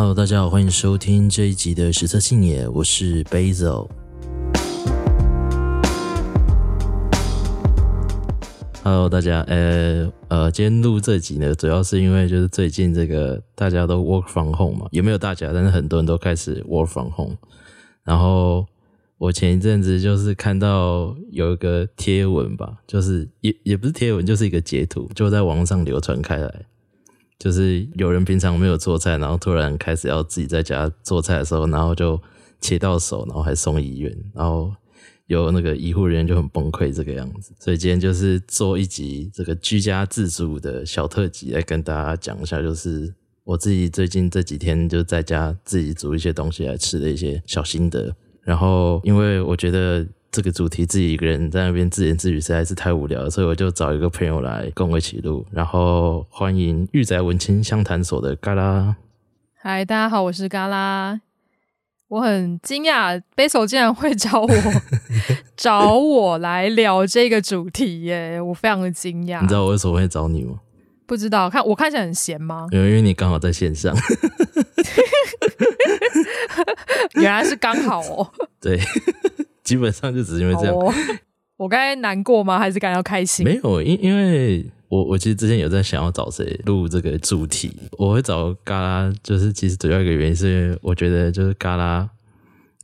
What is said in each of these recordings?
Hello，大家好，欢迎收听这一集的食色性也，我是 Basil。Hello，大家，呃呃，今天录这集呢，主要是因为就是最近这个大家都 work from home 嘛，也没有大家，但是很多人都开始 work from home。然后我前一阵子就是看到有一个贴文吧，就是也也不是贴文，就是一个截图，就在网上流传开来。就是有人平常没有做菜，然后突然开始要自己在家做菜的时候，然后就切到手，然后还送医院，然后有那个医护人员就很崩溃这个样子。所以今天就是做一集这个居家自助的小特辑，来跟大家讲一下，就是我自己最近这几天就在家自己煮一些东西来吃的一些小心得。然后因为我觉得。这个主题自己一个人在那边自言自语实在是太无聊了，所以我就找一个朋友来跟我一起录。然后欢迎御宅文青相谈所的嘎啦。嗨，大家好，我是嘎啦。我很惊讶，Basil 竟然会找我 找我来聊这个主题耶，我非常的惊讶。你知道我为什么会找你吗？不知道，看我看起来很闲吗？因为你刚好在线上。原来是刚好哦。对。基本上就只是因为这样。Oh, 我该难过吗？还是感到开心？没有，因因为我我其实之前有在想要找谁录这个主题，我会找嘎拉，就是其实主要一个原因是因为我觉得就是嘎拉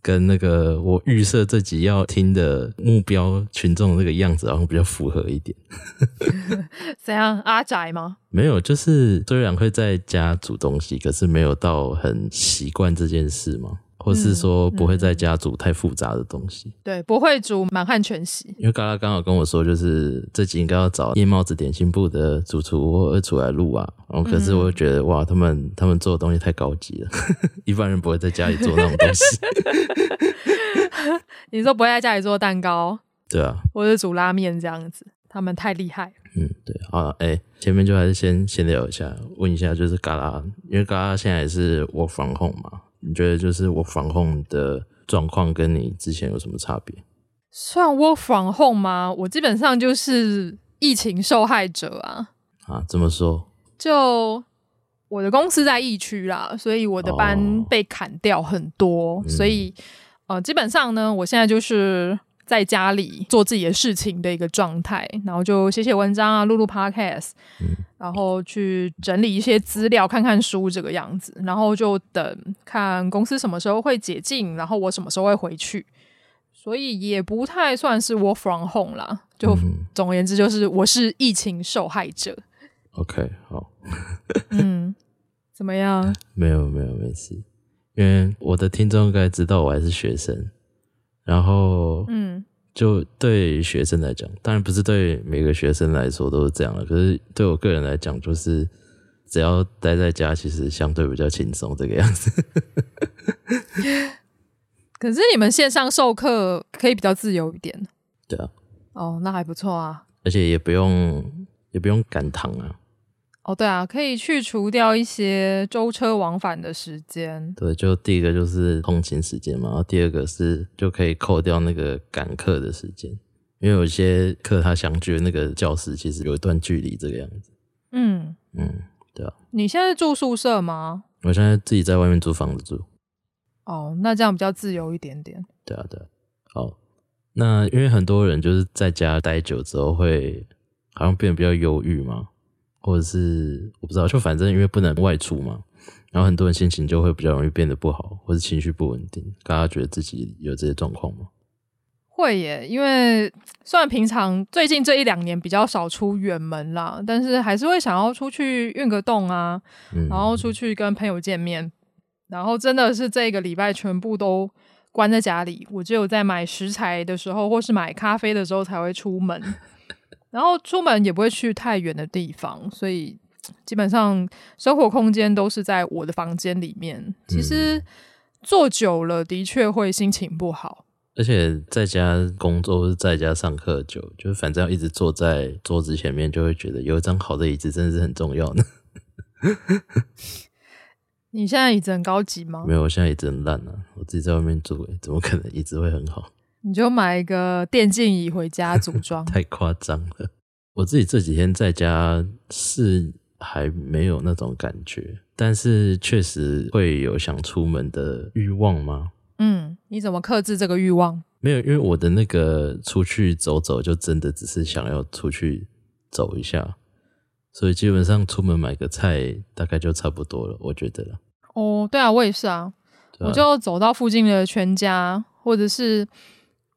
跟那个我预设这集要听的目标群众那个样子，好像比较符合一点。怎样？阿宅吗？没有，就是虽然会在家煮东西，可是没有到很习惯这件事嘛。或是说不会在家煮太复杂的东西，对，不会煮满汉全席。因为嘎拉刚好跟我说，就是这集应该要找夜帽子点心部的主厨或二厨来录啊。然后可是我就觉得、嗯、哇，他们他们做的东西太高级了，一般人不会在家里做那种东西。你说不会在家里做蛋糕？对啊，或者煮拉面这样子，他们太厉害。嗯，对，好，哎、欸，前面就还是先先聊一下，问一下，就是嘎拉，因为嘎拉现在也是 work from home 嘛。你觉得就是 work from home 的状况跟你之前有什么差别？算 work from home 吗？我基本上就是疫情受害者啊！啊，怎么说？就我的公司在疫区啦，所以我的班被砍掉很多，哦、所以、嗯、呃，基本上呢，我现在就是。在家里做自己的事情的一个状态，然后就写写文章啊，录录 podcast，嗯，然后去整理一些资料，看看书这个样子，然后就等看公司什么时候会解禁，然后我什么时候会回去，所以也不太算是 work from home 啦。就、嗯、总而言之，就是我是疫情受害者。OK，好，嗯，怎么样？没有没有没事，因为我的听众应该知道我还是学生。然后，嗯，就对学生来讲，当然不是对每个学生来说都是这样的。可是对我个人来讲，就是只要待在家，其实相对比较轻松这个样子。可是你们线上授课可以比较自由一点。对啊。哦，那还不错啊。而且也不用也不用赶堂啊。哦，对啊，可以去除掉一些舟车往返的时间。对，就第一个就是通勤时间嘛，然后第二个是就可以扣掉那个赶课的时间，因为有些课他相距的那个教室其实有一段距离，这个样子。嗯嗯，对啊。你现在住宿舍吗？我现在自己在外面租房子住。哦，那这样比较自由一点点。对啊，对啊。好，那因为很多人就是在家待久之后会好像变得比较忧郁嘛。或者是我不知道，就反正因为不能外出嘛，然后很多人心情就会比较容易变得不好，或者情绪不稳定。大家觉得自己有这些状况吗？会耶，因为虽然平常最近这一两年比较少出远门啦，但是还是会想要出去运个动啊，然后出去跟朋友见面。嗯、然后真的是这个礼拜全部都关在家里，我只有在买食材的时候，或是买咖啡的时候才会出门。然后出门也不会去太远的地方，所以基本上生活空间都是在我的房间里面。其实坐久了的确会心情不好，而且在家工作或是在家上课久，就是反正要一直坐在桌子前面，就会觉得有一张好的椅子真的是很重要呢。你现在椅子很高级吗？没有，我现在椅子很烂啊！我自己在外面住，怎么可能椅子会很好？你就买一个电竞椅回家组 装，太夸张了。我自己这几天在家是还没有那种感觉，但是确实会有想出门的欲望吗？嗯，你怎么克制这个欲望？没有，因为我的那个出去走走，就真的只是想要出去走一下，所以基本上出门买个菜大概就差不多了，我觉得了。哦，对啊，我也是啊，啊我就走到附近的全家，或者是。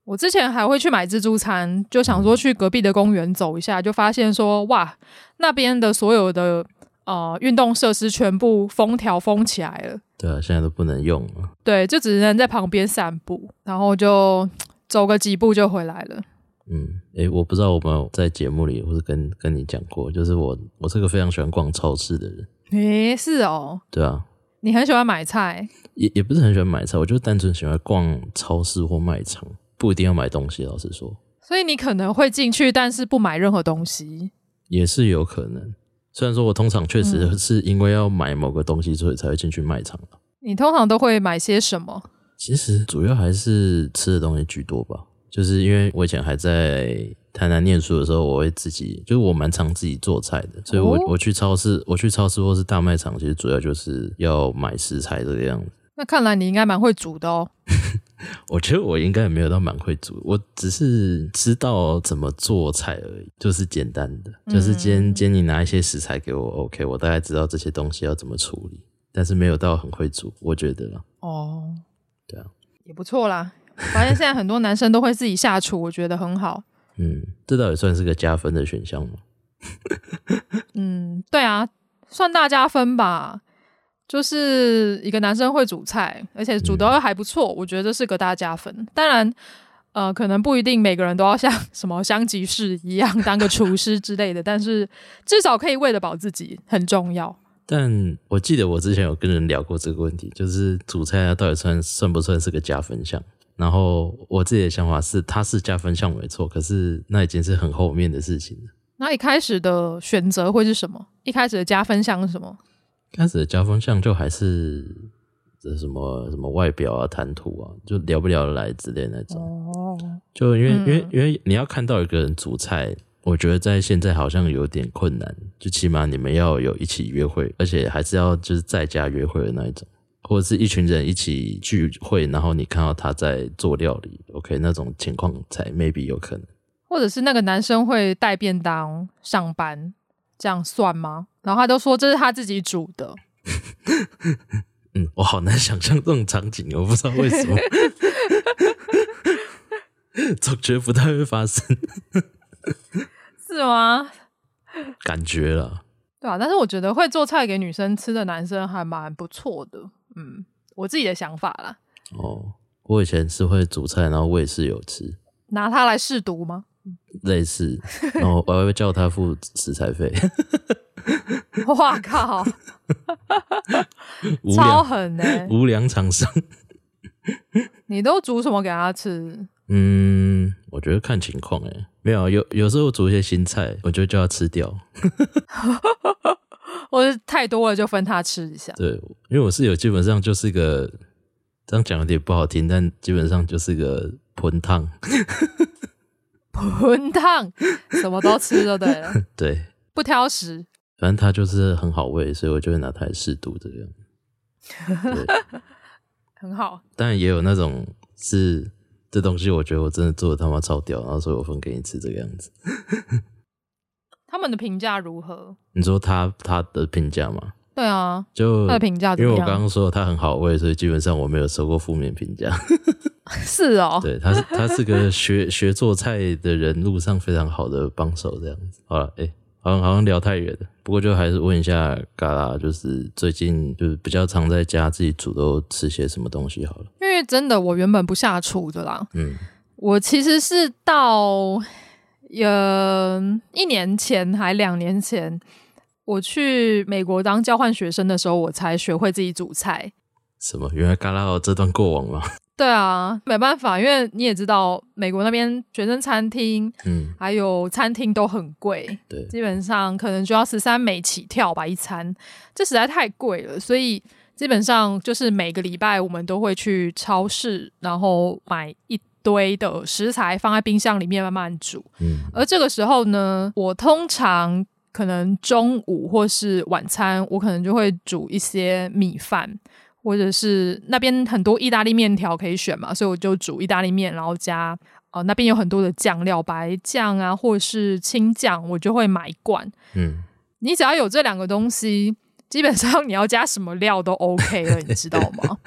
我之前还会去买自助餐，就想说去隔壁的公园走一下，就发现说哇，那边的所有的呃运动设施全部封条封起来了。对啊，现在都不能用了。对，就只能在旁边散步，然后就走个几步就回来了。嗯，诶，我不知道我们在节目里或是跟跟你讲过，就是我我是个非常喜欢逛超市的人。诶，是哦。对啊。你很喜欢买菜？也也不是很喜欢买菜，我就单纯喜欢逛超市或卖场。不一定要买东西，老实说。所以你可能会进去，但是不买任何东西，也是有可能。虽然说我通常确实是因为要买某个东西，所以才会进去卖场。你通常都会买些什么？其实主要还是吃的东西居多吧。就是因为我以前还在台南念书的时候，我会自己，就是我蛮常自己做菜的，所以我我去超市，我去超市或是大卖场，其实主要就是要买食材这个样子。那看来你应该蛮会煮的哦。我觉得我应该也没有到蛮会煮，我只是知道怎么做菜而已，就是简单的，就是今天今天你拿一些食材给我，OK，我大概知道这些东西要怎么处理，但是没有到很会煮，我觉得啦。哦，对啊，也不错啦。发现现在很多男生都会自己下厨，我觉得很好。嗯，这倒也算是个加分的选项吗？嗯，对啊，算大加分吧。就是一个男生会煮菜，而且煮的还不错，嗯、我觉得这是个大加分。当然，呃，可能不一定每个人都要像 什么香吉士一样当个厨师之类的，但是至少可以喂得饱自己很重要。但我记得我之前有跟人聊过这个问题，就是煮菜它到底算算不算是个加分项？然后我自己的想法是，它是加分项没错，可是那已经是很后面的事情了。那一开始的选择会是什么？一开始的加分项是什么？开始的加分项就还是这什么什么外表啊、谈吐啊，就聊不聊得来之类的那种。哦，就因为、嗯、因为因为你要看到一个人煮菜，我觉得在现在好像有点困难。就起码你们要有一起约会，而且还是要就是在家约会的那一种，或者是一群人一起聚会，然后你看到他在做料理，OK，那种情况才 maybe 有可能。或者是那个男生会带便当上班。这样算吗？然后他都说这是他自己煮的。嗯，我好难想象这种场景，我不知道为什么，总觉得不太会发生。是吗？感觉了。对啊，但是我觉得会做菜给女生吃的男生还蛮不错的。嗯，我自己的想法啦。哦，我以前是会煮菜，然后我也是有吃。拿它来试毒吗？类似，然后我还会叫他付食材费。哇靠！超狠呢、欸，无良厂商。你都煮什么给他吃？嗯，我觉得看情况哎，没有有有时候煮一些新菜，我就叫他吃掉。我是太多了就分他吃一下。对，因为我室友基本上就是个，这样讲有点不好听，但基本上就是个盆烫。盆烫，什么都吃就对了。对，不挑食。反正它就是很好喂，所以我就会拿它来试毒这个样。对，很好。当然也有那种是这东西，我觉得我真的做的他妈超屌，然后所以我分给你吃这个样子。他们的评价如何？你说他他的评价吗？对啊，就他的评价，因为我刚刚说他很好喂，所以基本上我没有收过负面评价。是哦，对，他是他是个学学做菜的人，路上非常好的帮手，这样子。好了，哎、欸，好像好像聊太远了，不过就还是问一下嘎啦，就是最近就是比较常在家自己煮都吃些什么东西好了。因为真的，我原本不下厨的啦。嗯，我其实是到呃一年前还两年前，我去美国当交换学生的时候，我才学会自己煮菜。什么？原来嘎啦有这段过往吗？对啊，没办法，因为你也知道，美国那边学生餐厅，嗯，还有餐厅都很贵，对，基本上可能就要十三美起跳吧一餐，这实在太贵了，所以基本上就是每个礼拜我们都会去超市，然后买一堆的食材放在冰箱里面慢慢煮，嗯，而这个时候呢，我通常可能中午或是晚餐，我可能就会煮一些米饭，或者是那边很多意大利面条可以选嘛，所以我就煮意大利面，然后加呃那边有很多的酱料，白酱啊，或者是青酱，我就会买一罐。嗯，你只要有这两个东西，基本上你要加什么料都 OK 了，你知道吗？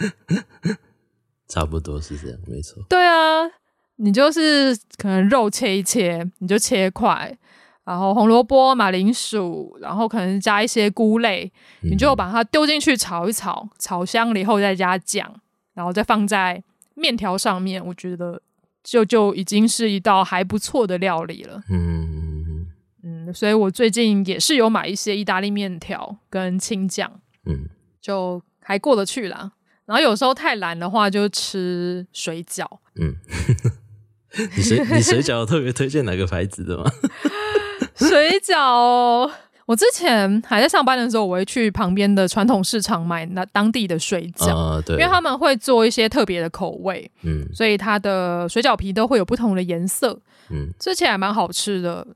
差不多是这样，没错。对啊，你就是可能肉切一切，你就切块。然后红萝卜、马铃薯，然后可能加一些菇类，嗯、你就把它丢进去炒一炒，炒香了以后再加酱，然后再放在面条上面，我觉得就就已经是一道还不错的料理了。嗯嗯，所以我最近也是有买一些意大利面条跟青酱，嗯，就还过得去啦。然后有时候太懒的话，就吃水饺。嗯，你水你水饺特别推荐哪个牌子的吗？水饺，我之前还在上班的时候，我会去旁边的传统市场买那当地的水饺，呃、对，因为他们会做一些特别的口味，嗯，所以它的水饺皮都会有不同的颜色，嗯，吃起来蛮好吃的。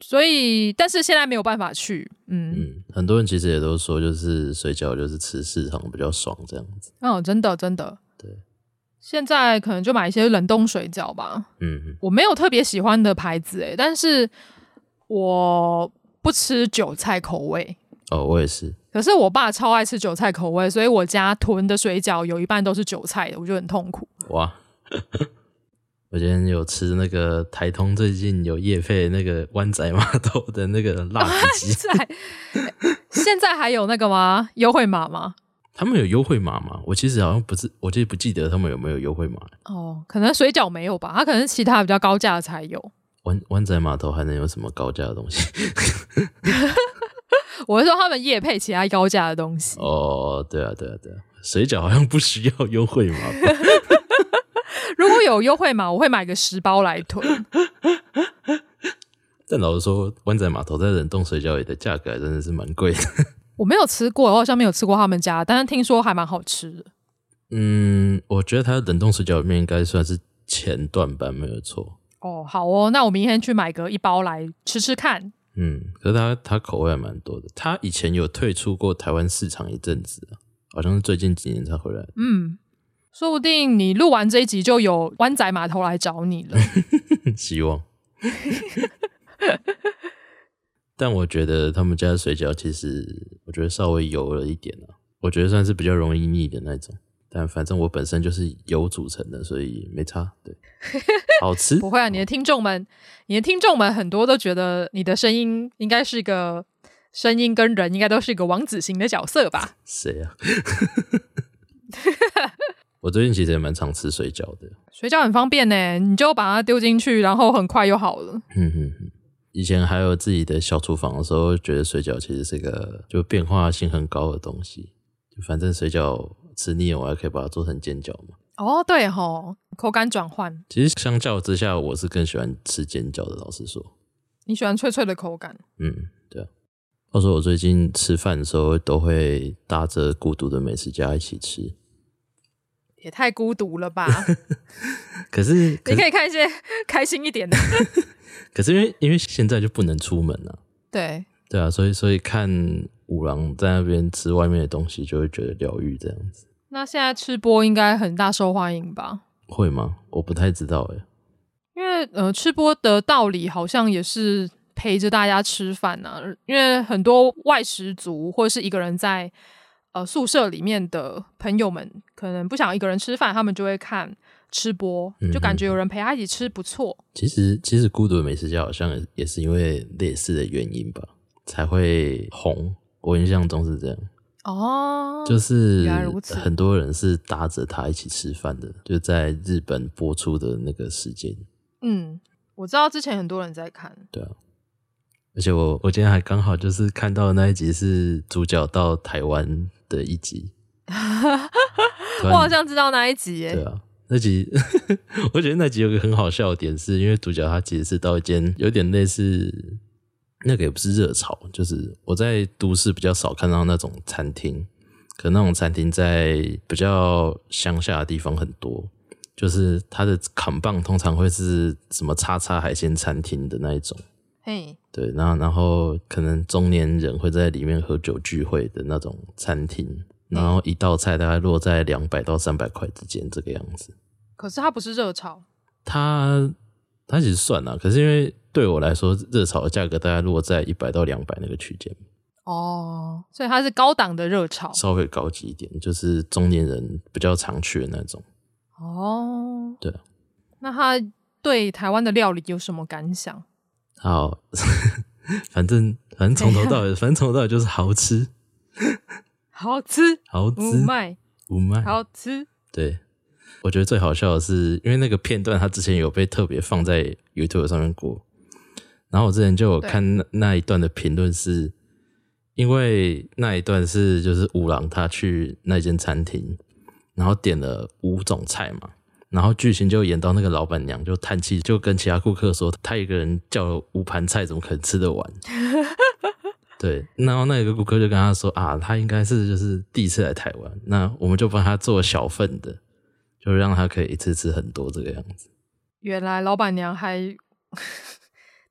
所以，但是现在没有办法去，嗯嗯，很多人其实也都说，就是水饺就是吃市场比较爽这样子。哦，真的真的，对。现在可能就买一些冷冻水饺吧，嗯，我没有特别喜欢的牌子诶，但是。我不吃韭菜口味哦，我也是。可是我爸超爱吃韭菜口味，所以我家囤的水饺有一半都是韭菜的，我就很痛苦。哇！我今天有吃那个台通最近有夜配那个湾仔码头的那个辣子鸡。在现在还有那个吗？优惠码吗？他们有优惠码吗？我其实好像不是，我记得不记得他们有没有优惠码。哦，可能水饺没有吧？他可能其他比较高价的才有。湾湾仔码头还能有什么高价的东西？我是说他们夜配其他高价的东西。哦，对啊，对啊，对啊，水饺好像不需要优惠码。如果有优惠码，我会买个十包来囤。但老实说，湾仔码头在冷冻水饺里的价格真的是蛮贵的。我没有吃过，我好像没有吃过他们家，但是听说还蛮好吃的。嗯，我觉得它的冷冻水饺里面应该算是前段班，没有错。哦，好哦，那我明天去买个一包来吃吃看。嗯，可是它它口味还蛮多的。它以前有退出过台湾市场一阵子啊，好像是最近几年才回来。嗯，说不定你录完这一集就有湾仔码头来找你了。希望。但我觉得他们家的水饺其实，我觉得稍微油了一点啊，我觉得算是比较容易腻的那种。但反正我本身就是油组成的，所以没差。对，好吃。不会啊，你的听众们，你的听众们很多都觉得你的声音应该是一个声音跟人应该都是一个王子型的角色吧？谁啊？我最近其实也蛮常吃水饺的。水饺很方便呢，你就把它丢进去，然后很快又好了。嗯哼哼。以前还有自己的小厨房的时候，觉得水饺其实是一个就变化性很高的东西。就反正水饺。吃腻了，我还可以把它做成煎饺嘛？哦，对吼，口感转换。其实相较之下，我是更喜欢吃煎饺的。老实说，你喜欢脆脆的口感？嗯，对啊。话说我最近吃饭的时候，都会搭着孤独的美食家一起吃，也太孤独了吧？可是，可是你可以看一些 开心一点的。可是因为因为现在就不能出门了，对对啊，所以所以看。五郎在那边吃外面的东西，就会觉得疗愈这样子。那现在吃播应该很大受欢迎吧？会吗？我不太知道哎。因为呃，吃播的道理好像也是陪着大家吃饭呐、啊。因为很多外食族或者是一个人在呃宿舍里面的朋友们，可能不想一个人吃饭，他们就会看吃播，就感觉有人陪他一起吃不错。嗯、其实，其实孤独的美食家好像也是因为类似的原因吧，才会红。我印象中是这样哦，就是很多人是搭着他一起吃饭的，就在日本播出的那个时间。嗯，我知道之前很多人在看。对啊，而且我我今天还刚好就是看到那一集是主角到台湾的一集，我好像知道那一集耶。对啊，那集 我觉得那集有个很好笑的点，是因为主角他其实是到一间有点类似。那个也不是热炒，就是我在都市比较少看到那种餐厅，可那种餐厅在比较乡下的地方很多，就是它的扛棒通常会是什么叉叉海鲜餐厅的那一种，嘿，对，然后然后可能中年人会在里面喝酒聚会的那种餐厅，然后一道菜大概落在两百到三百块之间这个样子。可是它不是热炒，它它其实算了，可是因为对我来说，热炒的价格大概落在一百到两百那个区间。哦，所以它是高档的热炒，稍微高级一点，就是中年人比较常去的那种。哦，对啊。那他对台湾的料理有什么感想？好，反正反正从头到尾，反正从头到尾就是好吃，好吃，好吃，五卖，五卖，好吃。对，我觉得最好笑的是，因为那个片段他之前有被特别放在 YouTube 上面过，然后我之前就有看那那一段的评论是。因为那一段是就是五郎他去那间餐厅，然后点了五种菜嘛，然后剧情就演到那个老板娘就叹气，就跟其他顾客说，他一个人叫了五盘菜，怎么可能吃得完？对，然后那个顾客就跟他说啊，他应该是就是第一次来台湾，那我们就帮他做小份的，就让他可以一次吃很多这个样子。原来老板娘还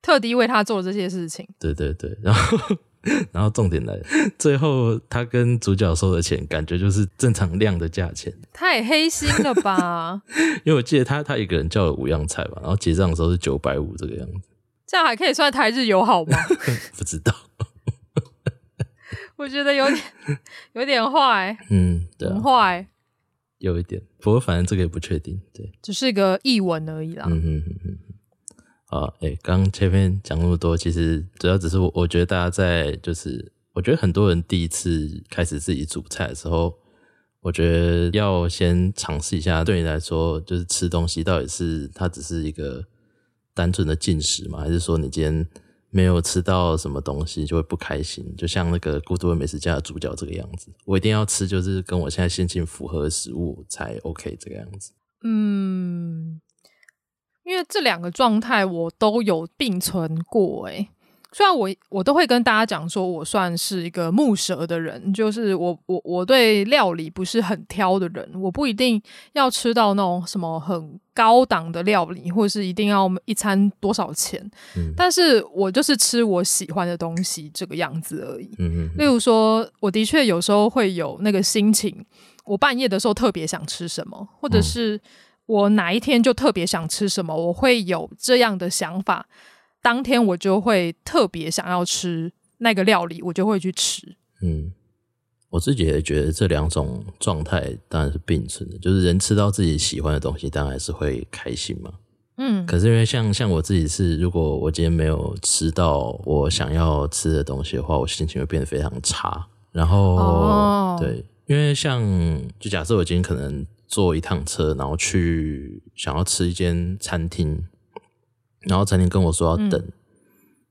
特地为他做这些事情。对对对，然后。然后重点来了，最后他跟主角收的钱，感觉就是正常量的价钱。太黑心了吧？因为我记得他他一个人叫了五样菜吧，然后结账的时候是九百五这个样子。这样还可以算台日友好吗？不知道。我觉得有点有点坏。嗯，对啊，很坏。有一点，不过反正这个也不确定，对，只是一个译文而已啦。嗯哼哼哼。啊，哎、欸，刚前面讲那么多，其实主要只是我，我觉得大家在就是，我觉得很多人第一次开始自己煮菜的时候，我觉得要先尝试一下。对你来说，就是吃东西到底是它只是一个单纯的进食吗？还是说你今天没有吃到什么东西就会不开心？就像那个《孤独的美食家》的主角这个样子，我一定要吃，就是跟我现在心情符合的食物才 OK 这个样子。嗯。因为这两个状态我都有并存过，诶，虽然我我都会跟大家讲说，我算是一个木蛇的人，就是我我我对料理不是很挑的人，我不一定要吃到那种什么很高档的料理，或者是一定要一餐多少钱，嗯，但是我就是吃我喜欢的东西这个样子而已。嗯嗯，例如说，我的确有时候会有那个心情，我半夜的时候特别想吃什么，或者是。我哪一天就特别想吃什么，我会有这样的想法，当天我就会特别想要吃那个料理，我就会去吃。嗯，我自己也觉得这两种状态当然是并存的，就是人吃到自己喜欢的东西，当然是会开心嘛。嗯，可是因为像像我自己是，如果我今天没有吃到我想要吃的东西的话，我心情会变得非常差。然后，哦，对，因为像就假设我今天可能。坐一趟车，然后去想要吃一间餐厅，然后餐厅跟我说要等，嗯、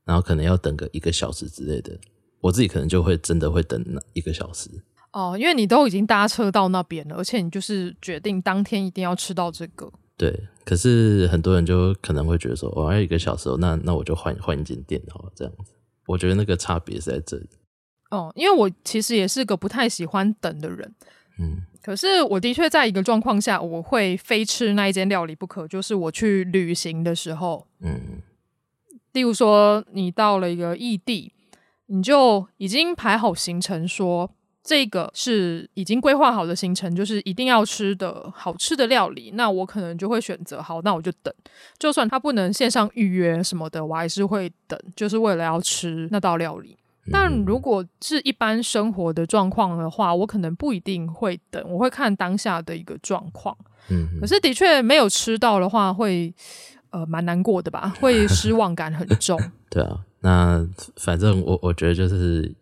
然后可能要等个一个小时之类的，我自己可能就会真的会等那一个小时。哦，因为你都已经搭车到那边了，而且你就是决定当天一定要吃到这个。对，可是很多人就可能会觉得说，我、哦、要一个小时，那那我就换换一间店好了，这样子。我觉得那个差别是在这里。哦，因为我其实也是个不太喜欢等的人。嗯。可是我的确在一个状况下，我会非吃那一间料理不可，就是我去旅行的时候，嗯，例如说你到了一个异地，你就已经排好行程说，说这个是已经规划好的行程，就是一定要吃的好吃的料理，那我可能就会选择好，那我就等，就算他不能线上预约什么的，我还是会等，就是为了要吃那道料理。但如果是一般生活的状况的话，我可能不一定会等，我会看当下的一个状况。嗯，可是的确没有吃到的话会，会呃蛮难过的吧，会失望感很重。对啊，那反正我我觉得就是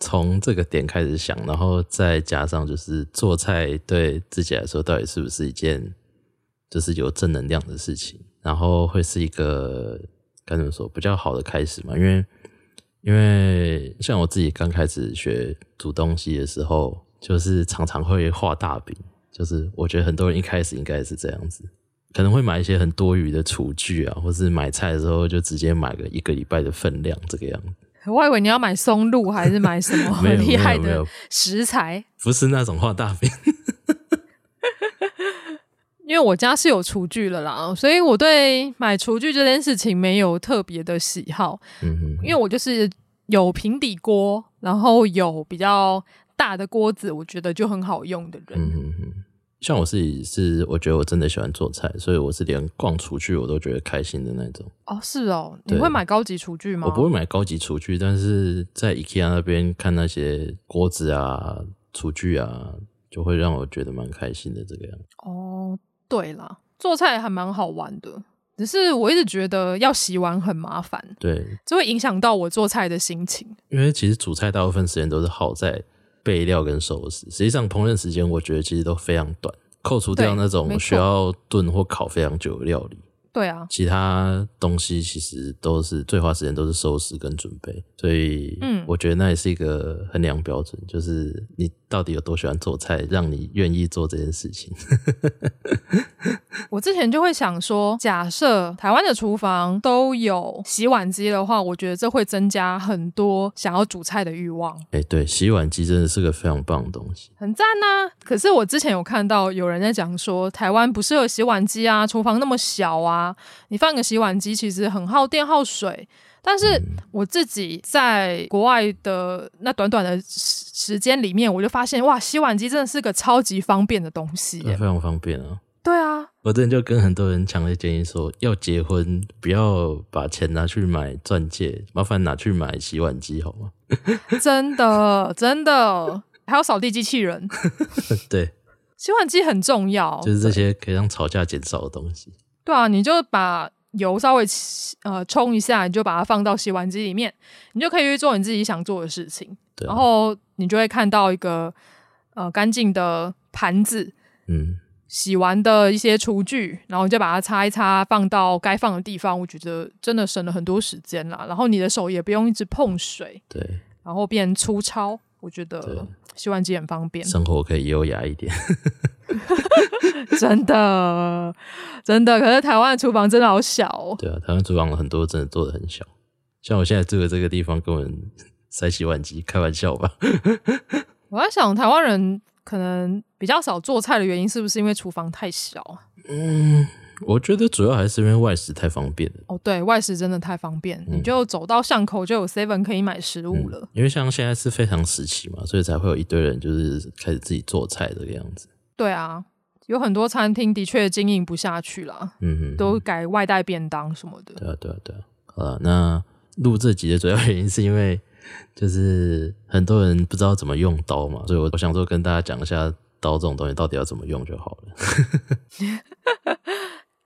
从这个点开始想，然后再加上就是做菜对自己来说到底是不是一件就是有正能量的事情，然后会是一个该怎么说比较好的开始嘛，因为。因为像我自己刚开始学煮东西的时候，就是常常会画大饼。就是我觉得很多人一开始应该是这样子，可能会买一些很多余的厨具啊，或是买菜的时候就直接买个一个礼拜的分量这个样子。我以为你要买松露，还是买什么 很厉害的食材？不是那种画大饼。因为我家是有厨具了啦，所以我对买厨具这件事情没有特别的喜好。嗯哼，因为我就是有平底锅，然后有比较大的锅子，我觉得就很好用的人。嗯哼哼，像我自己是，我觉得我真的喜欢做菜，所以我是连逛厨具我都觉得开心的那种。哦，是哦，你会买高级厨具吗？我不会买高级厨具，但是在 IKEA 那边看那些锅子啊、厨具啊，就会让我觉得蛮开心的这个样子。哦。对啦，做菜还蛮好玩的，只是我一直觉得要洗碗很麻烦，对，这会影响到我做菜的心情。因为其实煮菜大部分时间都是耗在备料跟收拾，实际上烹饪时间我觉得其实都非常短，扣除掉那种需要炖或烤非常久的料理。对啊，其他东西其实都是最花时间，都是收拾跟准备，所以嗯，我觉得那也是一个衡量标准，就是你到底有多喜欢做菜，让你愿意做这件事情。我之前就会想说，假设台湾的厨房都有洗碗机的话，我觉得这会增加很多想要煮菜的欲望。哎，对，洗碗机真的是个非常棒的东西，很赞啊！可是我之前有看到有人在讲说，台湾不适合洗碗机啊，厨房那么小啊，你放个洗碗机其实很耗电耗水。但是我自己在国外的那短短的时间里面，我就发现哇，洗碗机真的是个超级方便的东西，非常方便啊。对啊，我之前就跟很多人强烈建议说，要结婚不要把钱拿去买钻戒，麻烦拿去买洗碗机好吗？真的真的，还有扫地机器人。对，洗碗机很重要，就是这些可以让吵架减少的东西。对啊，你就把油稍微呃冲一下，你就把它放到洗碗机里面，你就可以去做你自己想做的事情。然后你就会看到一个呃干净的盘子，嗯。洗完的一些厨具，然后你就把它擦一擦，放到该放的地方。我觉得真的省了很多时间啦。然后你的手也不用一直碰水，对，然后变粗糙。我觉得洗碗机很方便，生活可以优雅一点。真的，真的。可是台湾的厨房真的好小哦。对啊，台湾厨房很多真的做的很小，像我现在住的这个地方，根本塞洗碗机，开玩笑吧？我在想，台湾人。可能比较少做菜的原因，是不是因为厨房太小啊？嗯，我觉得主要还是因为外食太方便了。哦，对，外食真的太方便，嗯、你就走到巷口就有 Seven 可以买食物了。嗯、因为像现在是非常时期嘛，所以才会有一堆人就是开始自己做菜这个样子。对啊，有很多餐厅的确经营不下去了，嗯哼，都改外带便当什么的。对啊，对啊，对啊。好了，那录这集的主要原因是因为。就是很多人不知道怎么用刀嘛，所以我想说跟大家讲一下刀这种东西到底要怎么用就好了。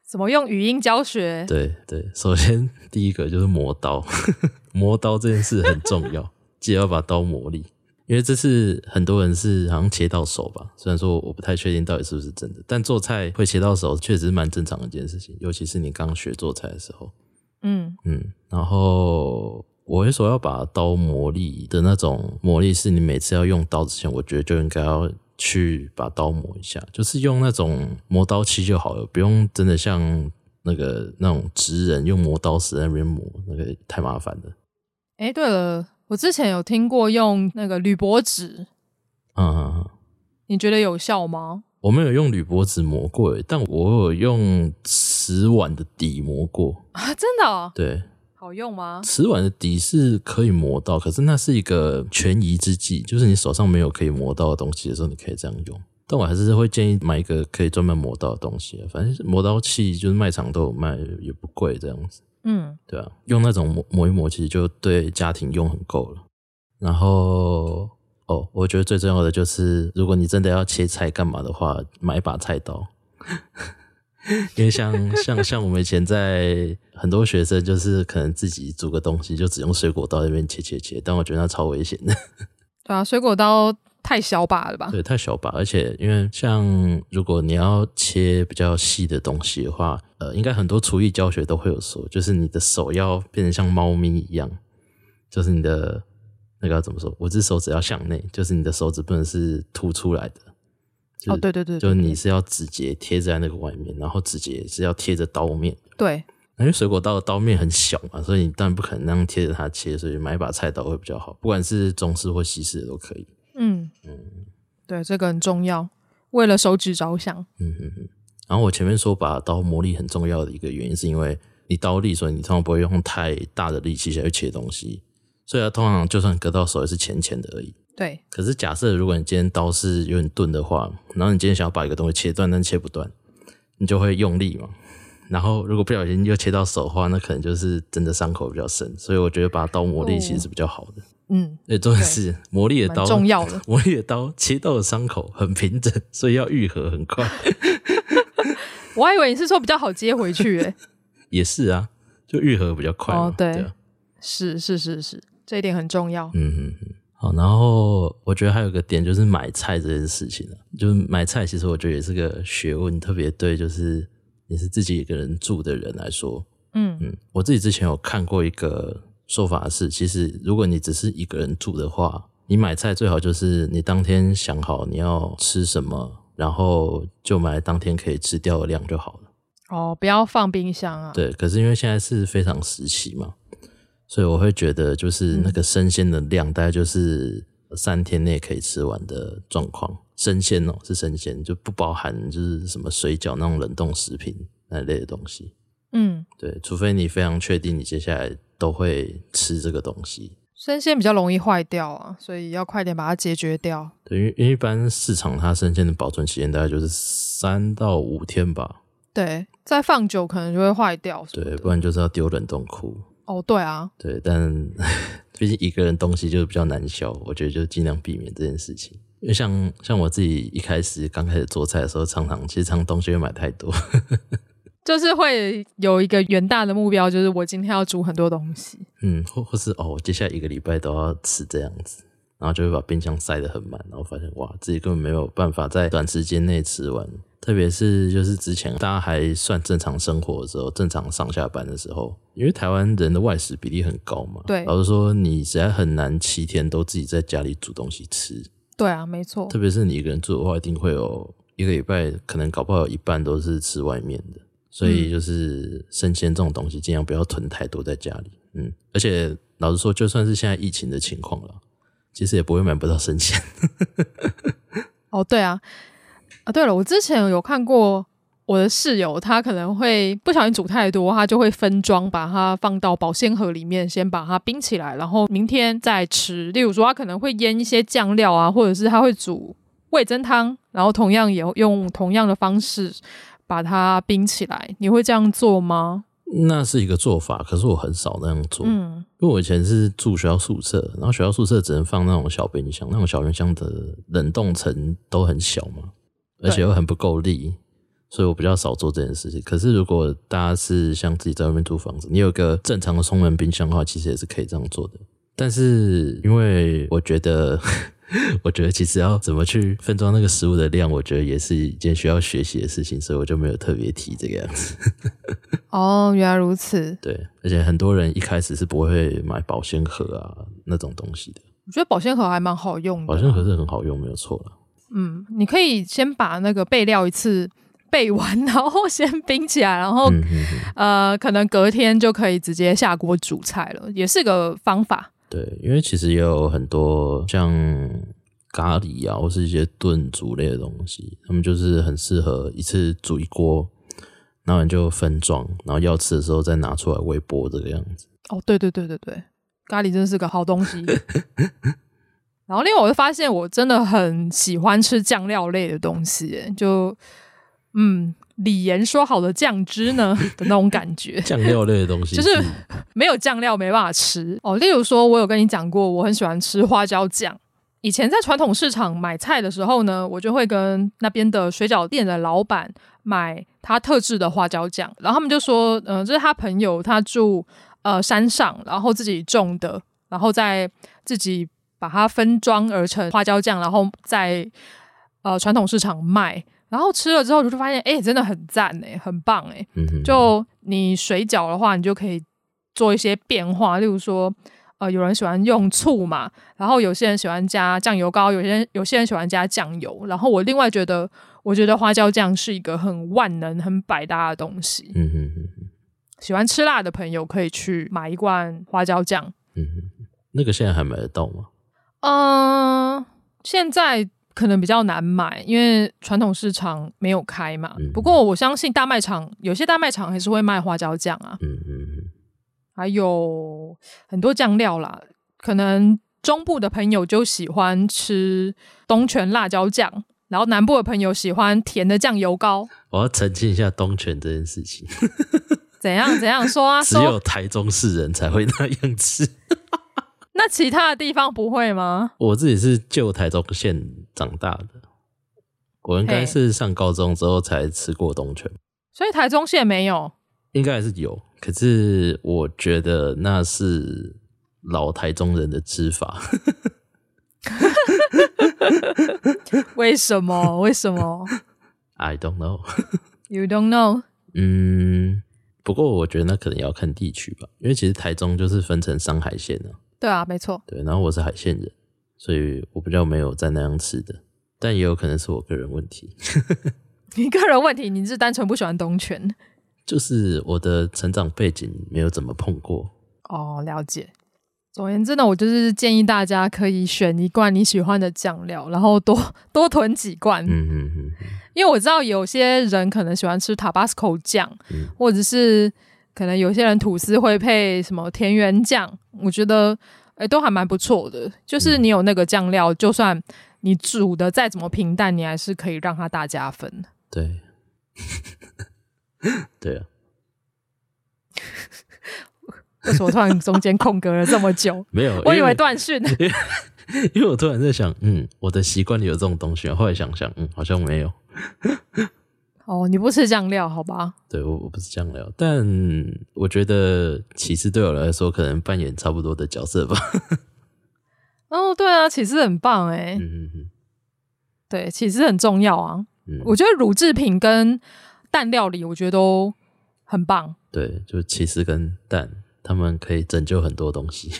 怎么用语音教学？对对，首先第一个就是磨刀，磨刀这件事很重要，记得要把刀磨利，因为这次很多人是好像切到手吧，虽然说我不太确定到底是不是真的，但做菜会切到手确实是蛮正常的一件事情，尤其是你刚学做菜的时候。嗯嗯，然后。我会说要把刀磨利的那种磨利，是你每次要用刀之前，我觉得就应该要去把刀磨一下，就是用那种磨刀器就好了，不用真的像那个那种职人用磨刀石在那边磨，那个太麻烦了。哎、欸，对了，我之前有听过用那个铝箔纸，嗯嗯嗯，你觉得有效吗？我没有用铝箔纸磨过，但我有用瓷碗的底磨过啊，真的、哦？对。好用吗？瓷碗的底是可以磨到，可是那是一个权宜之计，就是你手上没有可以磨到的东西的时候，你可以这样用。但我还是会建议买一个可以专门磨刀的东西，反正磨刀器就是卖场都有卖，也不贵，这样子。嗯，对啊，用那种磨磨一磨，其实就对家庭用很够了。然后哦，我觉得最重要的就是，如果你真的要切菜干嘛的话，买一把菜刀。因为像像像我们以前在很多学生就是可能自己煮个东西就只用水果刀在那边切切切，但我觉得那超危险的。对啊，水果刀太小把了吧？对，太小把，而且因为像如果你要切比较细的东西的话，呃，应该很多厨艺教学都会有说，就是你的手要变成像猫咪一样，就是你的那个要怎么说？五只手指要向内，就是你的手指不能是凸出来的。哦，对对对，就是你是要指节贴在那个外面，然后指节是要贴着刀面。对，因为水果刀的刀面很小嘛，所以你当然不可能那样贴着它切，所以买一把菜刀会比较好，不管是中式或西式的都可以。嗯嗯，对，这个很重要，为了手指着想。嗯嗯嗯。然后我前面说把刀磨利很重要的一个原因，是因为你刀利，所以你通常不会用太大的力气下去切东西，所以它通常就算割到手也是浅浅的而已。对。可是假设如果你今天刀是有点钝的话，然后你今天想要把一个东西切断，但切不断，你就会用力嘛。然后如果不小心又切到手的话，那可能就是真的伤口比较深。所以我觉得把刀磨利其实是比较好的。哦、嗯。对，重点是磨利的刀重要的，磨利的刀切到的伤口很平整，所以要愈合很快。我还以为你是说比较好接回去诶、欸，也是啊，就愈合比较快哦，对，對啊、是是是是，这一点很重要。嗯嗯嗯。好，然后我觉得还有一个点就是买菜这件事情啊，就是买菜其实我觉得也是个学问，特别对就是你是自己一个人住的人来说，嗯嗯，我自己之前有看过一个说法是，其实如果你只是一个人住的话，你买菜最好就是你当天想好你要吃什么。然后就买当天可以吃掉的量就好了。哦，不要放冰箱啊。对，可是因为现在是非常时期嘛，所以我会觉得就是那个生鲜的量大概就是三天内可以吃完的状况。生鲜哦，是生鲜，就不包含就是什么水饺那种冷冻食品那类的东西。嗯，对，除非你非常确定你接下来都会吃这个东西。生鲜比较容易坏掉啊，所以要快点把它解决掉。对，因为一般市场它生鲜的保存期间大概就是三到五天吧。对，再放久可能就会坏掉。对，不然就是要丢冷冻库。哦，对啊。对，但 毕竟一个人东西就是比较难消，我觉得就尽量避免这件事情。因为像像我自己一开始刚开始做菜的时候，常常其实常常东西会买太多。就是会有一个远大的目标，就是我今天要煮很多东西。嗯，或或是哦，我接下来一个礼拜都要吃这样子，然后就会把冰箱塞得很满，然后发现哇，自己根本没有办法在短时间内吃完。特别是就是之前大家还算正常生活的时候，正常上下班的时候，因为台湾人的外食比例很高嘛，对，老实说你实在很难七天都自己在家里煮东西吃。对啊，没错。特别是你一个人住的话，一定会有一个礼拜可能搞不好有一半都是吃外面的。所以就是生鲜这种东西，尽量不要囤太多在家里。嗯，而且老实说，就算是现在疫情的情况了，其实也不会买不到生鲜。哦，对啊，啊，对了，我之前有看过我的室友，他可能会不小心煮太多，他就会分装，把它放到保鲜盒里面，先把它冰起来，然后明天再吃。例如说，他可能会腌一些酱料啊，或者是他会煮味增汤，然后同样也用同样的方式。把它冰起来，你会这样做吗？那是一个做法，可是我很少那样做。嗯，因为我以前是住学校宿舍，然后学校宿舍只能放那种小冰箱，那种小冰箱的冷冻层都很小嘛，而且又很不够力，所以我比较少做这件事情。可是如果大家是像自己在外面租房子，你有个正常的双门冰箱的话，其实也是可以这样做的。但是因为我觉得。我觉得其实要怎么去分装那个食物的量，我觉得也是一件需要学习的事情，所以我就没有特别提这个样子。哦，原来如此。对，而且很多人一开始是不会买保鲜盒啊那种东西的。我觉得保鲜盒还蛮好用的，保鲜盒是很好用，没有错了。嗯，你可以先把那个备料一次备完，然后先冰起来，然后、呃，可能隔天就可以直接下锅煮菜了，也是个方法。对，因为其实也有很多像咖喱啊，或是一些炖煮类的东西，他们就是很适合一次煮一锅，然后你就分装，然后要吃的时候再拿出来微波这个样子。哦，对对对对对，咖喱真是个好东西。然后另外我就发现，我真的很喜欢吃酱料类的东西，就嗯。李岩说好的酱汁呢 的那种感觉，酱料类的东西就是没有酱料没办法吃哦。例如说，我有跟你讲过，我很喜欢吃花椒酱。以前在传统市场买菜的时候呢，我就会跟那边的水饺店的老板买他特制的花椒酱，然后他们就说，嗯、呃，这是他朋友他住呃山上，然后自己种的，然后再自己把它分装而成花椒酱，然后在呃传统市场卖。然后吃了之后，就发现，哎，真的很赞哎，很棒哎。嗯哼。就你水饺的话，你就可以做一些变化，例如说，呃，有人喜欢用醋嘛，然后有些人喜欢加酱油膏，有些人有些人喜欢加酱油。然后我另外觉得，我觉得花椒酱是一个很万能、很百搭的东西。嗯哼哼。喜欢吃辣的朋友可以去买一罐花椒酱。嗯哼。那个现在还买得到吗？嗯、呃，现在。可能比较难买，因为传统市场没有开嘛。嗯、不过我相信大卖场有些大卖场还是会卖花椒酱啊。嗯嗯嗯，还有很多酱料啦，可能中部的朋友就喜欢吃东泉辣椒酱，然后南部的朋友喜欢甜的酱油膏。我要澄清一下东泉这件事情。怎样怎样说啊？只有台中市人才会那样吃。那其他的地方不会吗？我自己是旧台中县长大的，我应该是上高中之后才吃过东泉，所以台中县没有，应该还是有。可是我觉得那是老台中人的吃法。为什么？为什么？I don't know. You don't know. 嗯，不过我觉得那可能要看地区吧，因为其实台中就是分成上海线的。对啊，没错。对，然后我是海鲜人，所以我比较没有在那样吃的，但也有可能是我个人问题。你个人问题，你是单纯不喜欢东泉？就是我的成长背景没有怎么碰过。哦，了解。总而言之呢，我就是建议大家可以选一罐你喜欢的酱料，然后多多囤几罐。嗯嗯嗯。因为我知道有些人可能喜欢吃 Tabasco 酱，嗯、或者是。可能有些人吐司会配什么田园酱，我觉得哎、欸、都还蛮不错的。就是你有那个酱料，就算你煮的再怎么平淡，你还是可以让它大加分。对，对啊。为什么突然中间空格了这么久？没有，我以为断讯。因为我突然在想，嗯，我的习惯里有这种东西，后来想想，嗯，好像没有。哦，你不吃酱料，好吧？对，我我不吃酱料，但我觉得起司对我来说可能扮演差不多的角色吧。哦，对啊，起司很棒哎。嗯嗯嗯。对，起司很重要啊。嗯。我觉得乳制品跟蛋料理，我觉得都很棒。对，就起司跟蛋，他们可以拯救很多东西。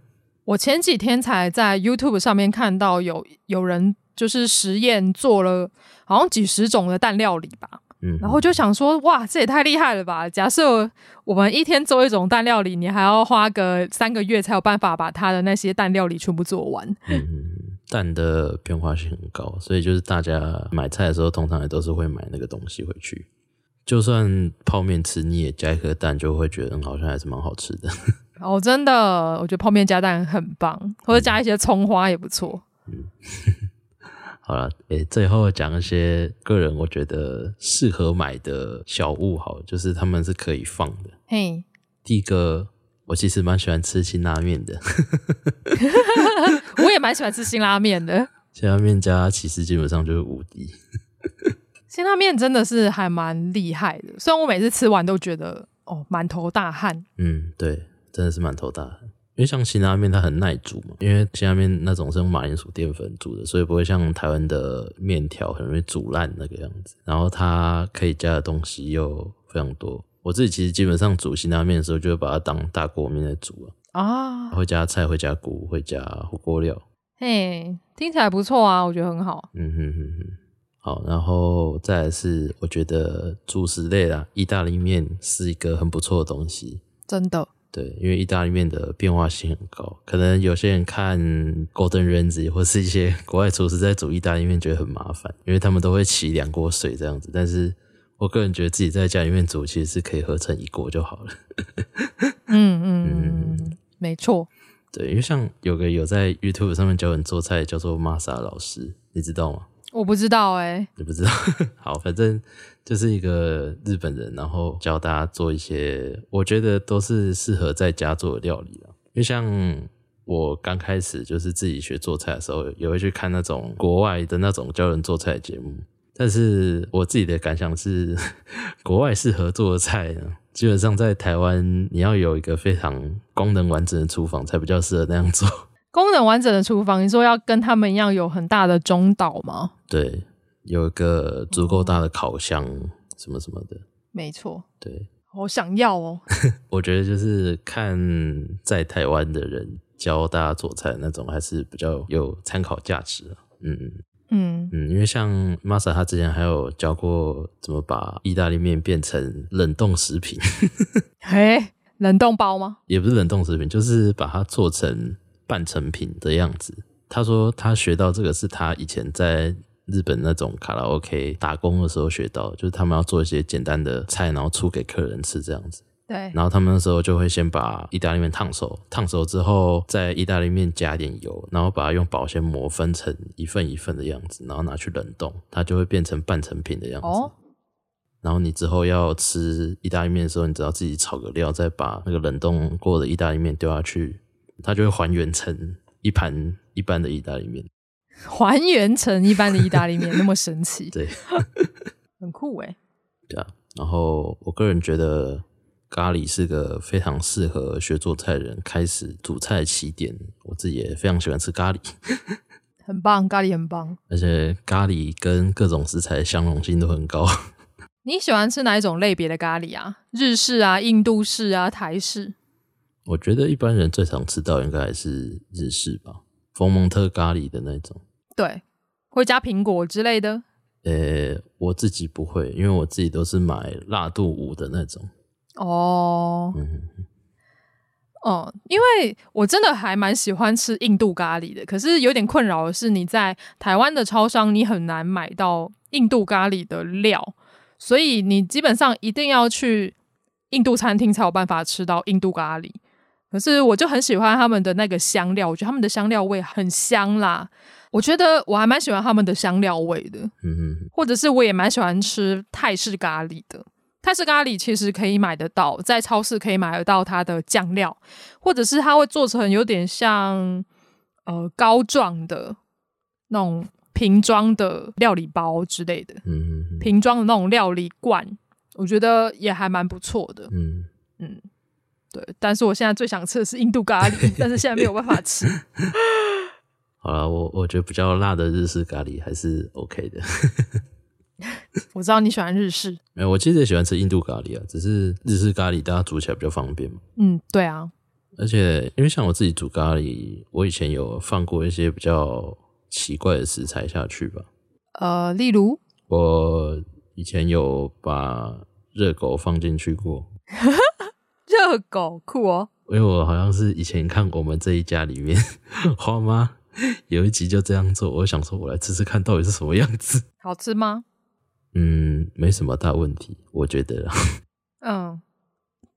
我前几天才在 YouTube 上面看到有有人。就是实验做了好像几十种的蛋料理吧，嗯，然后就想说，哇，这也太厉害了吧！假设我们一天做一种蛋料理，你还要花个三个月才有办法把它的那些蛋料理全部做完。嗯嗯，蛋的变化性很高，所以就是大家买菜的时候，通常也都是会买那个东西回去。就算泡面吃腻，也加一颗蛋，就会觉得好像还是蛮好吃的。哦，真的，我觉得泡面加蛋很棒，或者加一些葱花也不错。嗯。好了，诶、欸，最后讲一些个人我觉得适合买的小物，好，就是他们是可以放的。嘿、第一个，我其实蛮喜欢吃辛拉面的，我也蛮喜欢吃辛拉面的。辛拉面家其实基本上就是无敌。辛拉面真的是还蛮厉害的，虽然我每次吃完都觉得哦满头大汗。嗯，对，真的是满头大汗。因为像辛拉面它很耐煮嘛，因为辛拉面那种是用马铃薯淀粉煮的，所以不会像台湾的面条很容易煮烂那个样子。然后它可以加的东西又非常多。我自己其实基本上煮辛拉面的时候，就会把它当大锅面来煮啊。会加菜，会加菇，会加火锅料。嘿，听起来不错啊，我觉得很好。嗯哼哼哼，好。然后再来是，我觉得主食类啦，意大利面是一个很不错的东西。真的。对，因为意大利面的变化性很高，可能有些人看 Golden Ramsay 或是一些国外厨师在煮意大利面觉得很麻烦，因为他们都会起两锅水这样子。但是我个人觉得自己在家里面煮，其实是可以合成一锅就好了。嗯 嗯嗯，没错。对，因为像有个有在 YouTube 上面教人做菜，叫做 Masa 老师，你知道吗？我不知道哎、欸，你不知道？好，反正就是一个日本人，然后教大家做一些，我觉得都是适合在家做的料理了。因为像我刚开始就是自己学做菜的时候，也会去看那种国外的那种教人做菜的节目。但是我自己的感想是，国外适合做的菜呢，基本上在台湾你要有一个非常功能完整的厨房，才比较适合那样做。功能完整的厨房，你说要跟他们一样有很大的中岛吗？对，有一个足够大的烤箱，什么什么的。没错。对，我想要哦。我觉得就是看在台湾的人教大家做菜那种，还是比较有参考价值。嗯嗯嗯，因为像 Masa 他之前还有教过怎么把意大利面变成冷冻食品。嘿，冷冻包吗？也不是冷冻食品，就是把它做成。半成品的样子，他说他学到这个是他以前在日本那种卡拉 OK 打工的时候学到，就是他们要做一些简单的菜，然后出给客人吃这样子。对，然后他们那时候就会先把意大利面烫熟，烫熟之后在意大利面加点油，然后把它用保鲜膜分成一份一份的样子，然后拿去冷冻，它就会变成半成品的样子。哦。然后你之后要吃意大利面的时候，你只要自己炒个料，再把那个冷冻过的意大利面丢下去，它就会还原成一盘一般的意大利面。还原成一般的意大利面，那么神奇？对，很酷哎。对啊，然后我个人觉得。咖喱是个非常适合学做菜的人开始煮菜的起点。我自己也非常喜欢吃咖喱，很棒，咖喱很棒。而且咖喱跟各种食材的相容性都很高。你喜欢吃哪一种类别的咖喱啊？日式啊、印度式啊、台式？我觉得一般人最常吃到应该还是日式吧，佛蒙特咖喱的那种。对，会加苹果之类的。呃，我自己不会，因为我自己都是买辣度五的那种。哦，嗯，哦，因为我真的还蛮喜欢吃印度咖喱的，可是有点困扰的是，你在台湾的超商你很难买到印度咖喱的料，所以你基本上一定要去印度餐厅才有办法吃到印度咖喱。可是我就很喜欢他们的那个香料，我觉得他们的香料味很香啦。我觉得我还蛮喜欢他们的香料味的，嗯嗯，或者是我也蛮喜欢吃泰式咖喱的。泰式咖喱其实可以买得到，在超市可以买得到它的酱料，或者是它会做成有点像呃膏状的那种瓶装的料理包之类的，嗯，瓶装的那种料理罐，我觉得也还蛮不错的，嗯嗯，对。但是我现在最想吃的是印度咖喱，但是现在没有办法吃。好了，我我觉得比较辣的日式咖喱还是 OK 的。我知道你喜欢日式，没有，我其实也喜欢吃印度咖喱啊，只是日式咖喱大家煮起来比较方便嘛。嗯，对啊，而且因为像我自己煮咖喱，我以前有放过一些比较奇怪的食材下去吧。呃，例如我以前有把热狗放进去过。热狗酷哦，因为我好像是以前看我们这一家里面花妈有一集就这样做，我想说我来吃吃看到底是什么样子，好吃吗？嗯，没什么大问题，我觉得。嗯，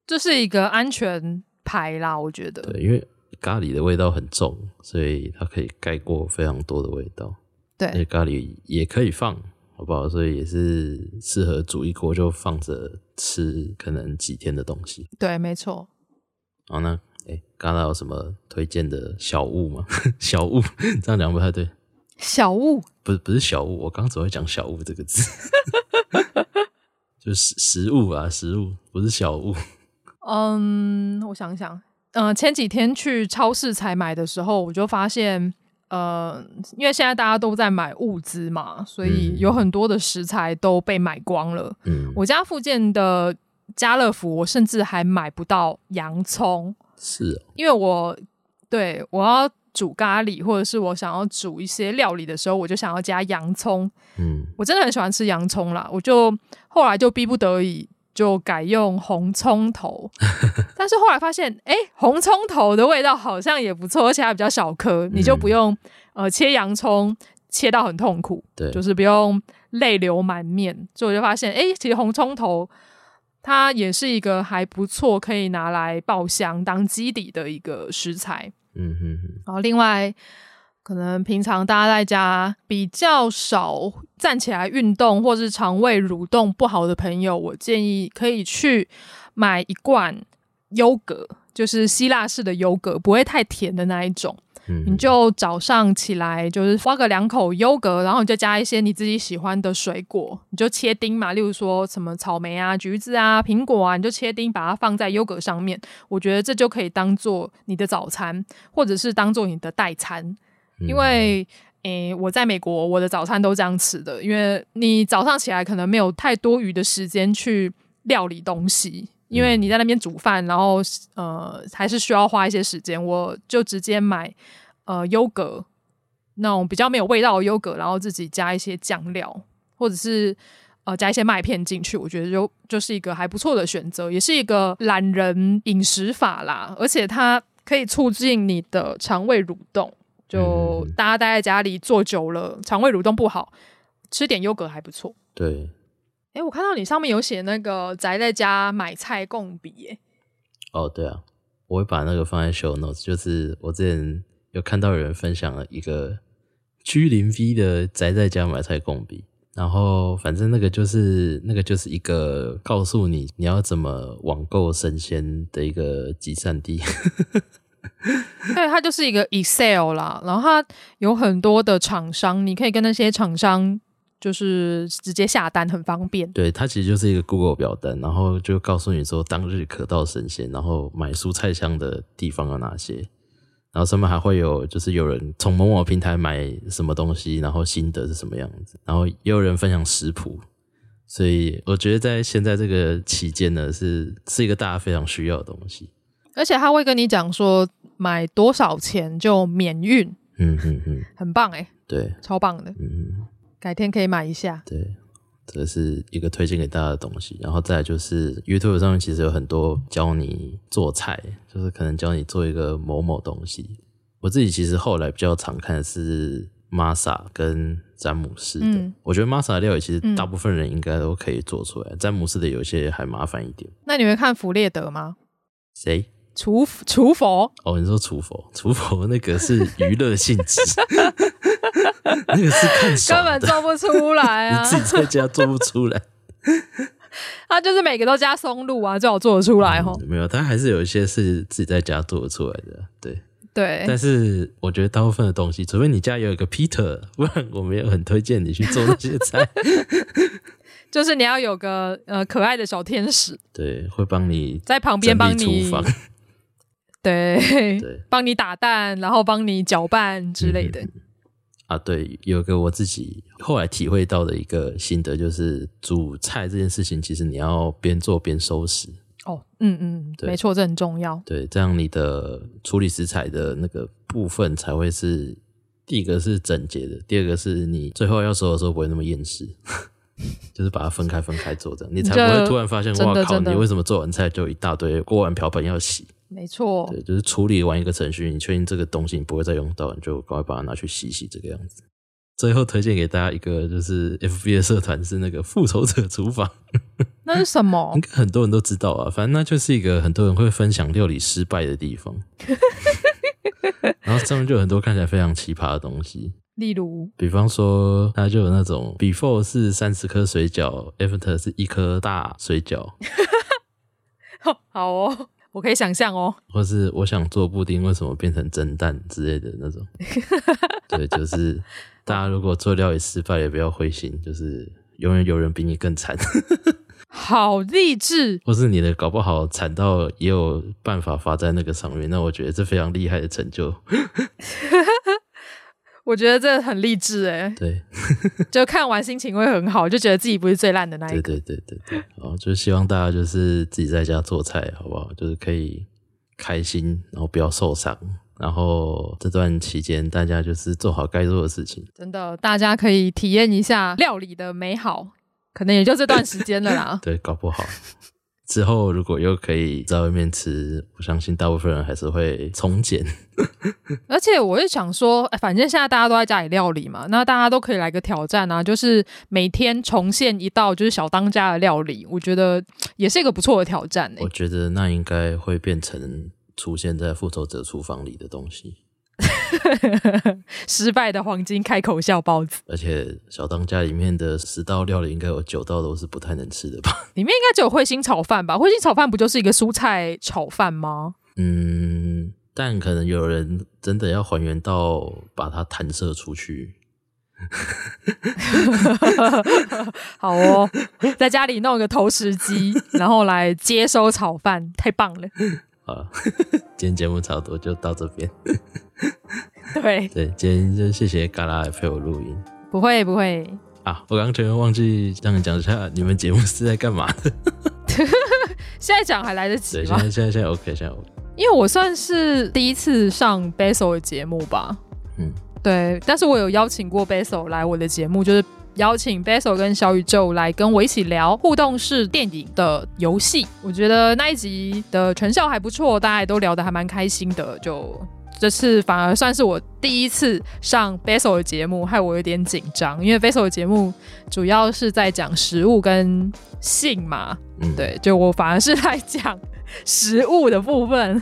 这是一个安全牌啦，我觉得。对，因为咖喱的味道很重，所以它可以盖过非常多的味道。对，而且咖喱也可以放，好不好？所以也是适合煮一锅就放着吃，可能几天的东西。对，没错。好，那哎，刚刚有什么推荐的小物吗？小物这样讲不太对。小物不是不是小物，我刚只会讲小物这个字，就是食物啊，食物不是小物。嗯，我想想，嗯、呃，前几天去超市采买的时候，我就发现，呃，因为现在大家都在买物资嘛，所以有很多的食材都被买光了。嗯，我家附近的家乐福，我甚至还买不到洋葱。是、哦，因为我对我要。煮咖喱，或者是我想要煮一些料理的时候，我就想要加洋葱。嗯，我真的很喜欢吃洋葱啦，我就后来就逼不得已就改用红葱头。但是后来发现，哎、欸，红葱头的味道好像也不错，而且还比较小颗，嗯、你就不用呃切洋葱切到很痛苦，对，就是不用泪流满面。所以我就发现，哎、欸，其实红葱头它也是一个还不错，可以拿来爆香当基底的一个食材。嗯哼哼，然后另外，可能平常大家在家比较少站起来运动，或是肠胃蠕动不好的朋友，我建议可以去买一罐优格，就是希腊式的优格，不会太甜的那一种。你就早上起来，就是挖个两口优格，然后你就加一些你自己喜欢的水果，你就切丁嘛，例如说什么草莓啊、橘子啊、苹果啊，你就切丁，把它放在优格上面。我觉得这就可以当做你的早餐，或者是当做你的代餐。因为，诶，我在美国，我的早餐都这样吃的。因为你早上起来可能没有太多余的时间去料理东西，因为你在那边煮饭，然后呃，还是需要花一些时间。我就直接买。呃，优格那种比较没有味道的优格，然后自己加一些酱料，或者是呃加一些麦片进去，我觉得就就是一个还不错的选择，也是一个懒人饮食法啦。而且它可以促进你的肠胃蠕动，就大家待在家里坐久了，肠胃蠕动不好，吃点优格还不错。对。哎，我看到你上面有写那个宅在家买菜共笔，哎。哦，对啊，我会把那个放在 show notes，就是我之前有看到有人分享了一个居零 V 的宅在家买菜共笔，然后反正那个就是那个就是一个告诉你你要怎么网购生鲜的一个集散地。对，它就是一个 Excel 啦，然后它有很多的厂商，你可以跟那些厂商。就是直接下单很方便，对，它其实就是一个 Google 表单，然后就告诉你说当日可到生鲜，然后买蔬菜箱的地方有哪些，然后上面还会有就是有人从某某平台买什么东西，然后心得是什么样子，然后也有人分享食谱，所以我觉得在现在这个期间呢，是是一个大家非常需要的东西，而且他会跟你讲说买多少钱就免运，嗯嗯嗯，很棒哎，对，超棒的，嗯。改天可以买一下。对，这是一个推荐给大家的东西。然后再来就是 YouTube 上面其实有很多教你做菜，就是可能教你做一个某某东西。我自己其实后来比较常看的是 Masa 跟詹姆斯的。嗯、我觉得 Masa 的料理其实大部分人应该都可以做出来，詹姆斯的有些还麻烦一点。那你会看弗列德吗？谁？厨厨佛？哦，你说厨佛？厨佛那个是娱乐性质。那个是看，根本做不出来啊！你自己在家做不出来，他就是每个都加松露啊，最好做得出来哦、嗯。没有，他还是有一些是自己在家做得出来的，对对。但是我觉得大部分的东西，除非你家有一个 Peter，不然我没有很推荐你去做那些菜。就是你要有个呃可爱的小天使，对，会帮你在旁边帮你，对对，帮你打蛋，然后帮你搅拌之类的。嗯啊，对，有个我自己后来体会到的一个心得，就是煮菜这件事情，其实你要边做边收拾。哦，嗯嗯，对没错，这很重要。对，这样你的处理食材的那个部分才会是第一个是整洁的，第二个是你最后要收的时候不会那么厌食，就是把它分开分开做，这样你才不会突然发现，哇靠，你为什么做完菜就一大堆锅碗瓢盆要洗？没错，对，就是处理完一个程序，你确定这个东西你不会再用到，你就赶快把它拿去洗洗，这个样子。最后推荐给大家一个，就是 FB 的社团是那个复仇者厨房。那是什么？应该很多人都知道啊，反正那就是一个很多人会分享料理失败的地方。然后上面就有很多看起来非常奇葩的东西，例如，比方说，它就有那种 before 是三十颗水饺，after 是一颗大水饺。好哦。我可以想象哦，或是我想做布丁，为什么变成蒸蛋之类的那种？对，就是大家如果做料理失败，也不要灰心，就是永远有人比你更惨。好励志，或是你的搞不好惨到也有办法发在那个上面，那我觉得这非常厉害的成就。我觉得这很励志诶，对，就看完心情会很好，就觉得自己不是最烂的那一个。对对对对对，哦，就希望大家就是自己在家做菜，好不好？就是可以开心，然后不要受伤，然后这段期间大家就是做好该做的事情。真的，大家可以体验一下料理的美好，可能也就这段时间了啦。对，搞不好。之后如果又可以在外面吃，我相信大部分人还是会从简。而且我是想说，反正现在大家都在家里料理嘛，那大家都可以来个挑战啊，就是每天重现一道就是小当家的料理，我觉得也是一个不错的挑战欸。我觉得那应该会变成出现在复仇者厨房里的东西。失败的黄金开口笑包子，而且小当家里面的十道料理，应该有九道都是不太能吃的吧？里面应该只有彗星炒饭吧？彗星炒饭不就是一个蔬菜炒饭吗？嗯，但可能有人真的要还原到把它弹射出去。好哦，在家里弄一个投石机，然后来接收炒饭，太棒了。好，今天节目差不多就到这边。对对，今天就谢谢嘎啦来陪我录音。不会不会啊，我刚刚全都忘记让你讲一下你们节目是在干嘛的。现在讲还来得及吗？对，现在现在现在 OK，现在 OK。因为我算是第一次上 Basil 的节目吧。嗯，对，但是我有邀请过 Basil 来我的节目，就是。邀请 Basil 跟小宇宙来跟我一起聊互动式电影的游戏，我觉得那一集的成效还不错，大家也都聊得还蛮开心的，就这次反而算是我第一次上 Basil 的节目，害我有点紧张，因为 Basil 的节目主要是在讲食物跟性嘛，嗯，对，就我反而是在讲食物的部分。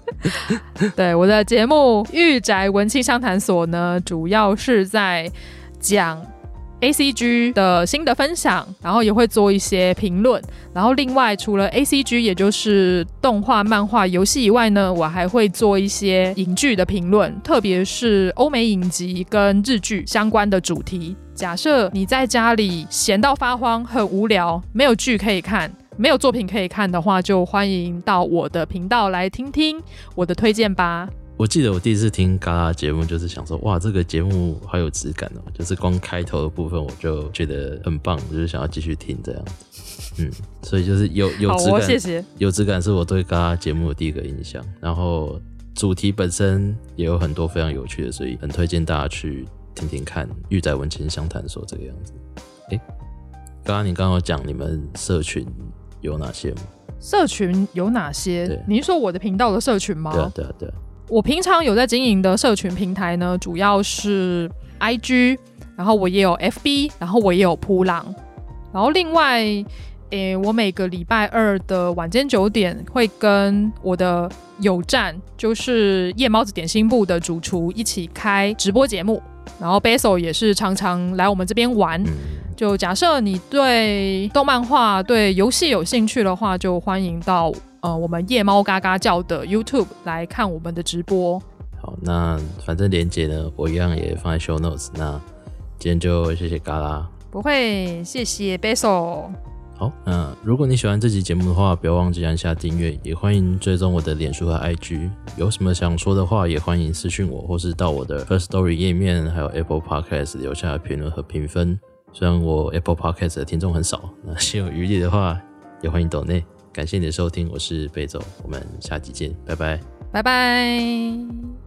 对，我的节目《御宅文青商谈所》呢，主要是在讲。A C G 的新的分享，然后也会做一些评论。然后另外，除了 A C G，也就是动画、漫画、游戏以外呢，我还会做一些影剧的评论，特别是欧美影集跟日剧相关的主题。假设你在家里闲到发慌、很无聊，没有剧可以看，没有作品可以看的话，就欢迎到我的频道来听听我的推荐吧。我记得我第一次听嘎啦节目，就是想说，哇，这个节目好有质感哦！就是光开头的部分，我就觉得很棒，就是想要继续听这样。嗯，所以就是有有质感，谢谢。有质感是我对嘎啦节目的第一个印象。然后主题本身也有很多非常有趣的，所以很推荐大家去听听看《玉仔文青相谈所》这个样子。诶，刚刚你刚刚有讲你们社群有哪些吗？社群有哪些？对，你是说我的频道的社群吗？对啊，对啊，对啊。我平常有在经营的社群平台呢，主要是 IG，然后我也有 FB，然后我也有扑浪，然后另外，诶、欸，我每个礼拜二的晚间九点会跟我的友站，就是夜猫子点心部的主厨一起开直播节目，然后 Basil 也是常常来我们这边玩。就假设你对动漫画、对游戏有兴趣的话，就欢迎到。呃，我们夜猫嘎嘎叫的 YouTube 来看我们的直播。好，那反正连接呢，我一样也放在 Show Notes。那今天就谢谢嘎啦，不会，谢谢 Basil。好，那如果你喜欢这期节目的话，不要忘记按下订阅，也欢迎追踪我的脸书和 IG。有什么想说的话，也欢迎私讯我，或是到我的 First Story 页面，还有 Apple Podcast 留下评论和评分。虽然我 Apple Podcast 的听众很少，那心有余力的话，也欢迎抖内。感谢你的收听，我是贝总，我们下期见，拜拜，拜拜。